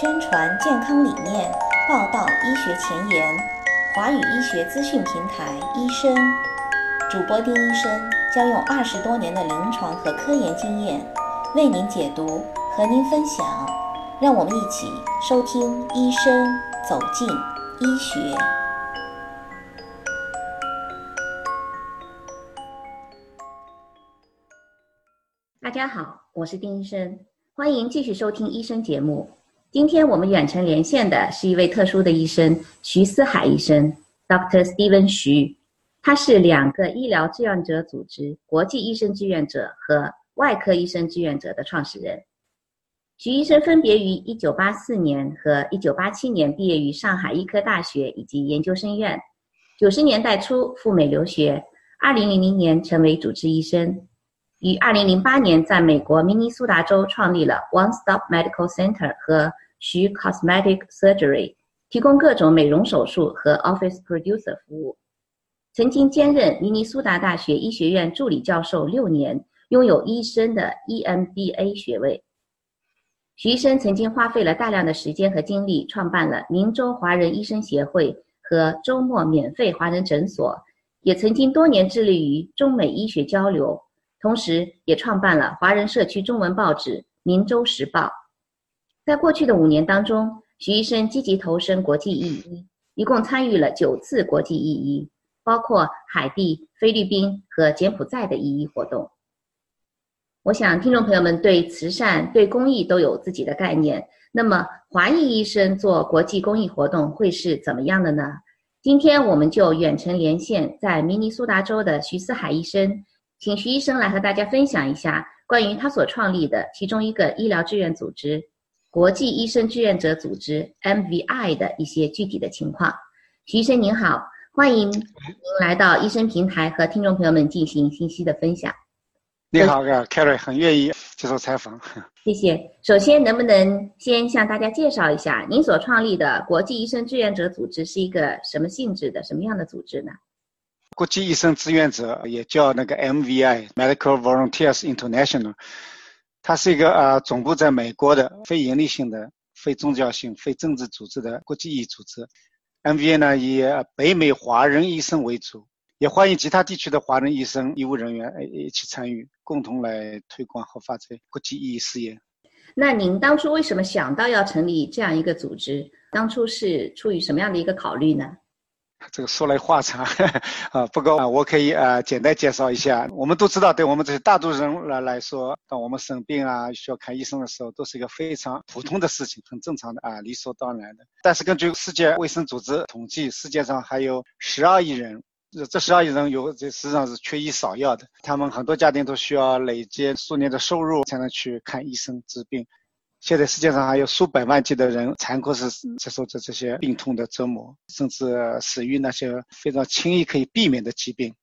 宣传健康理念，报道医学前沿，华语医学资讯平台医生主播丁医生将用二十多年的临床和科研经验为您解读，和您分享。让我们一起收听医生走进医学。大家好，我是丁医生，欢迎继续收听医生节目。今天我们远程连线的是一位特殊的医生徐思海医生，Dr. Steven 徐，他是两个医疗志愿者组织——国际医生志愿者和外科医生志愿者的创始人。徐医生分别于1984年和1987年毕业于上海医科大学以及研究生院。90年代初赴美留学，2000年成为主治医生。于2008年在美国明尼苏达州创立了 One Stop Medical Center 和徐 Cosmetic Surgery，提供各种美容手术和 Office Producer 服务。曾经兼任明尼苏达大学医学院助理教授六年，拥有医生的 EMBA 学位。徐医生曾经花费了大量的时间和精力，创办了明州华人医生协会和周末免费华人诊所，也曾经多年致力于中美医学交流。同时，也创办了华人社区中文报纸《明州时报》。在过去的五年当中，徐医生积极投身国际意义，一共参与了九次国际意义，包括海地、菲律宾和柬埔寨的意义活动。我想，听众朋友们对慈善、对公益都有自己的概念。那么，华裔医生做国际公益活动会是怎么样的呢？今天，我们就远程连线在明尼苏达州的徐思海医生。请徐医生来和大家分享一下关于他所创立的其中一个医疗志愿组织——国际医生志愿者组织 （MVI） 的一些具体的情况。徐医生您好，欢迎您来到医生平台和听众朋友们进行信息的分享。你好，Carrie，很愿意接受采访。谢谢。首先，能不能先向大家介绍一下您所创立的国际医生志愿者组织是一个什么性质的、什么样的组织呢？国际医生志愿者也叫那个 MVI（Medical Volunteers International），它是一个呃总部在美国的非营利性的、非宗教性、非政治组织的国际医组织。MVI 呢以北美华人医生为主，也欢迎其他地区的华人医生、医务人员一起参与，共同来推广和发展国际医事业。那您当初为什么想到要成立这样一个组织？当初是出于什么样的一个考虑呢？这个说来话长 啊，不过啊，我可以啊简单介绍一下。我们都知道，对我们这些大多数人来来说，当我们生病啊需要看医生的时候，都是一个非常普通的事情，很正常的啊，理所当然的。但是根据世界卫生组织统计，世界上还有十二亿人，这这十二亿人有这实际上是缺医少药的，他们很多家庭都需要累积数年的收入才能去看医生治病。现在世界上还有数百万计的人残酷是接受着这些病痛的折磨，甚至死于那些非常轻易可以避免的疾病，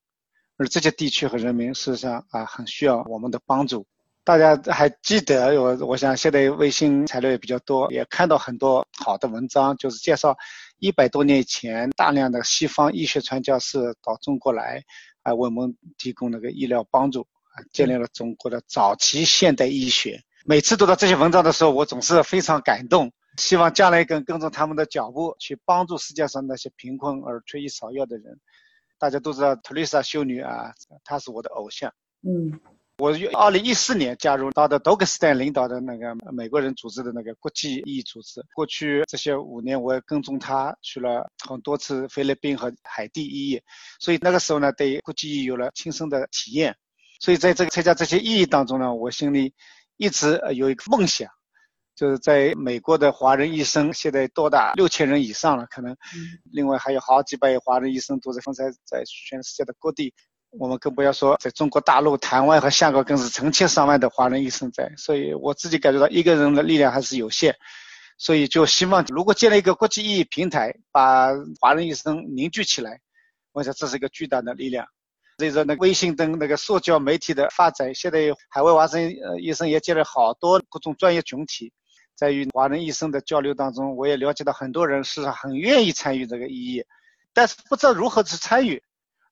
而这些地区和人民事实上啊很需要我们的帮助。大家还记得我？我想现在微信材料也比较多，也看到很多好的文章，就是介绍一百多年以前大量的西方医学传教士到中国来，啊为我们提供那个医疗帮助，啊建立了中国的早期现代医学。每次读到这些文章的时候，我总是非常感动，希望将来跟跟着他们的脚步去帮助世界上那些贫困而缺医少药的人。大家都知道特丽莎修女啊，她是我的偶像。嗯，我二零一四年加入到的多格斯坦领导的那个美国人组织的那个国际医组织。过去这些五年，我也跟踪他去了很多次菲律宾和海地医，所以那个时候呢，对国际医有了亲身的体验。所以在这个参加这些意义当中呢，我心里。一直有一个梦想，就是在美国的华人医生现在多达六千人以上了，可能，另外还有好几百华人医生都在分散在全世界的各地，我们更不要说在中国大陆、台湾和香港，更是成千上万的华人医生在。所以我自己感觉到一个人的力量还是有限，所以就希望如果建立一个国际意义平台，把华人医生凝聚起来，我想这是一个巨大的力量。随着那微信等那个社交媒体的发展，现在海外华人呃医生也接了好多各种专业群体，在与华人医生的交流当中，我也了解到很多人是很愿意参与这个医，但是不知道如何去参与，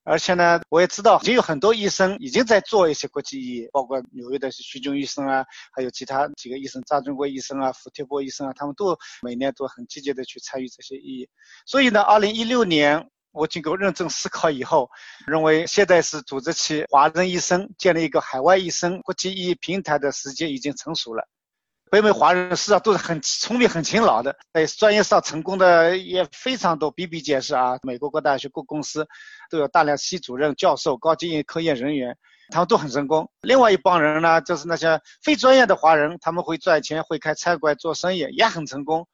而且呢，我也知道已经有很多医生已经在做一些国际意义，包括纽约的徐军医生啊，还有其他几个医生，张忠国医生啊、傅铁波医生啊，他们都每年都很积极的去参与这些意义。所以呢，二零一六年我经过认真思考以后，认为现在是组织起华人医生建立一个海外医生国际意义平台的时间已经成熟了。北美华人实际上都是很聪明、很勤劳的，在专业上成功的也非常多，比比皆是啊。美国各大学、各公司都有大量系主任、教授、高级科研人员，他们都很成功。另外一帮人呢，就是那些非专业的华人，他们会赚钱、会开餐馆、做生意，也很成功。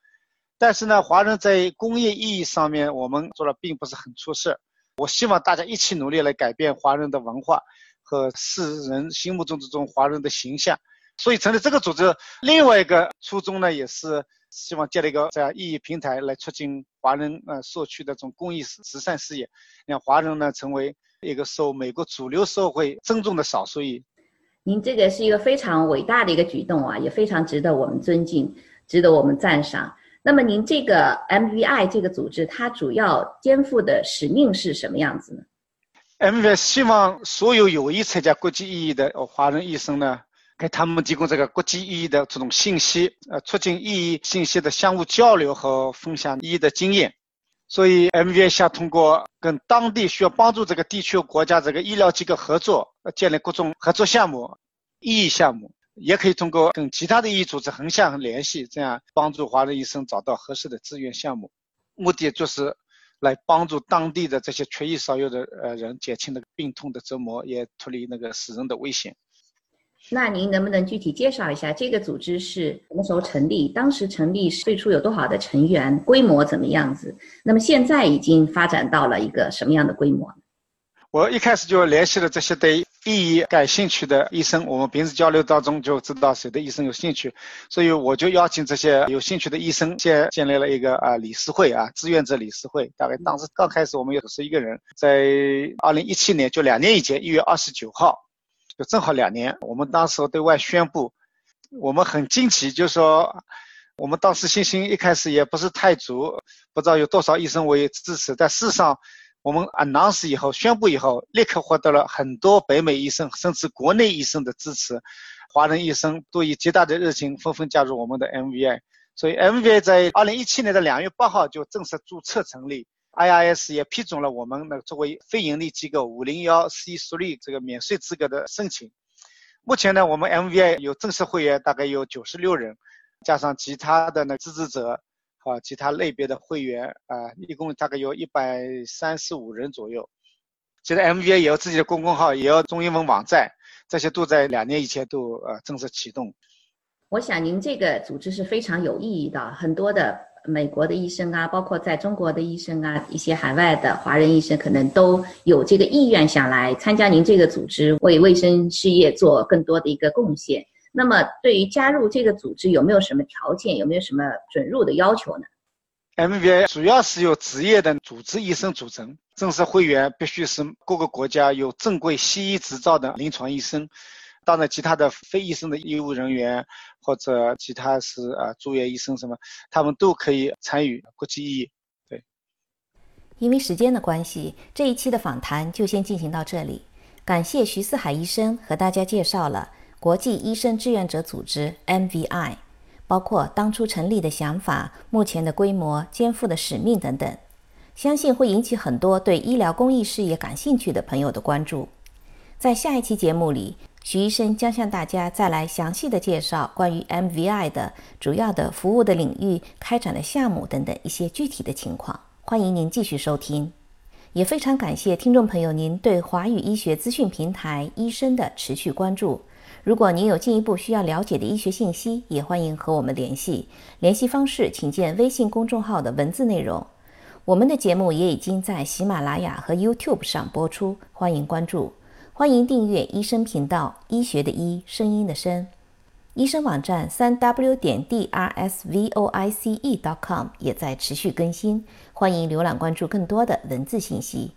但是呢，华人在公益意义上面，我们做的并不是很出色。我希望大家一起努力来改变华人的文化和世人心目中这种华人的形象。所以成立这个组织，另外一个初衷呢，也是希望建立一个这样意义平台，来促进华人呃社区的这种公益慈善事业，让华人呢成为一个受美国主流社会尊重的少数裔。您这个是一个非常伟大的一个举动啊，也非常值得我们尊敬，值得我们赞赏。那么您这个 MVI 这个组织，它主要肩负的使命是什么样子呢？MVI 希望所有有意参加国际意义的华人医生呢。给他们提供这个国际意义的这种信息，呃，促进意义信息的相互交流和分享意义的经验。所以，MVI 想通过跟当地需要帮助这个地区国家这个医疗机构合作，建立各种合作项目、意义项目，也可以通过跟其他的意义组织横向联系，这样帮助华人医生找到合适的资源项目。目的就是来帮助当地的这些缺医少药的呃人减轻那个病痛的折磨，也脱离那个死人的危险。那您能不能具体介绍一下这个组织是什么时候成立？当时成立最初有多少的成员？规模怎么样子？那么现在已经发展到了一个什么样的规模？我一开始就联系了这些对意义感兴趣的医生，我们平时交流当中就知道谁对医生有兴趣，所以我就邀请这些有兴趣的医生建建立了一个啊理事会啊志愿者理事会。大概当时刚开始我们有十一个人，在二零一七年就两年以前一月二十九号。就正好两年，我们当时对外宣布，我们很惊奇，就说我们当时信心一开始也不是太足，不知道有多少医生为支持。但事实上，我们 announce 以后宣布以后，立刻获得了很多北美医生甚至国内医生的支持，华人医生都以极大的热情纷纷加入我们的 MVI。所以 MVI 在二零一七年的两月八号就正式注册成立。IRS 也批准了我们的作为非盈利机构五零幺 C 属率这个免税资格的申请。目前呢，我们 MVI 有正式会员大概有九十六人，加上其他的那支持者和其他类别的会员啊，一共大概有一百三十五人左右。其实 MVI 也有自己的公众号，也有中英文网站，这些都在两年以前都呃正式启动。我想您这个组织是非常有意义的，很多的。美国的医生啊，包括在中国的医生啊，一些海外的华人医生，可能都有这个意愿想来参加您这个组织，为卫生事业做更多的一个贡献。那么，对于加入这个组织，有没有什么条件？有没有什么准入的要求呢？MBA 主要是由职业的主治医生组成，正式会员必须是各个国家有正规西医执照的临床医生。当然，其他的非医生的医务人员或者其他是啊住院医生什么，他们都可以参与国际意义。对。因为时间的关系，这一期的访谈就先进行到这里。感谢徐四海医生和大家介绍了国际医生志愿者组织 MVI，包括当初成立的想法、目前的规模、肩负的使命等等，相信会引起很多对医疗公益事业感兴趣的朋友的关注。在下一期节目里。徐医生将向大家再来详细的介绍关于 MVI 的主要的服务的领域、开展的项目等等一些具体的情况。欢迎您继续收听，也非常感谢听众朋友您对华语医学资讯平台医生的持续关注。如果您有进一步需要了解的医学信息，也欢迎和我们联系。联系方式请见微信公众号的文字内容。我们的节目也已经在喜马拉雅和 YouTube 上播出，欢迎关注。欢迎订阅医生频道，医学的医，声音的声。医生网站三 w 点 d r s v o i c e dot com 也在持续更新，欢迎浏览关注更多的文字信息。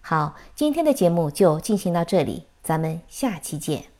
好，今天的节目就进行到这里，咱们下期见。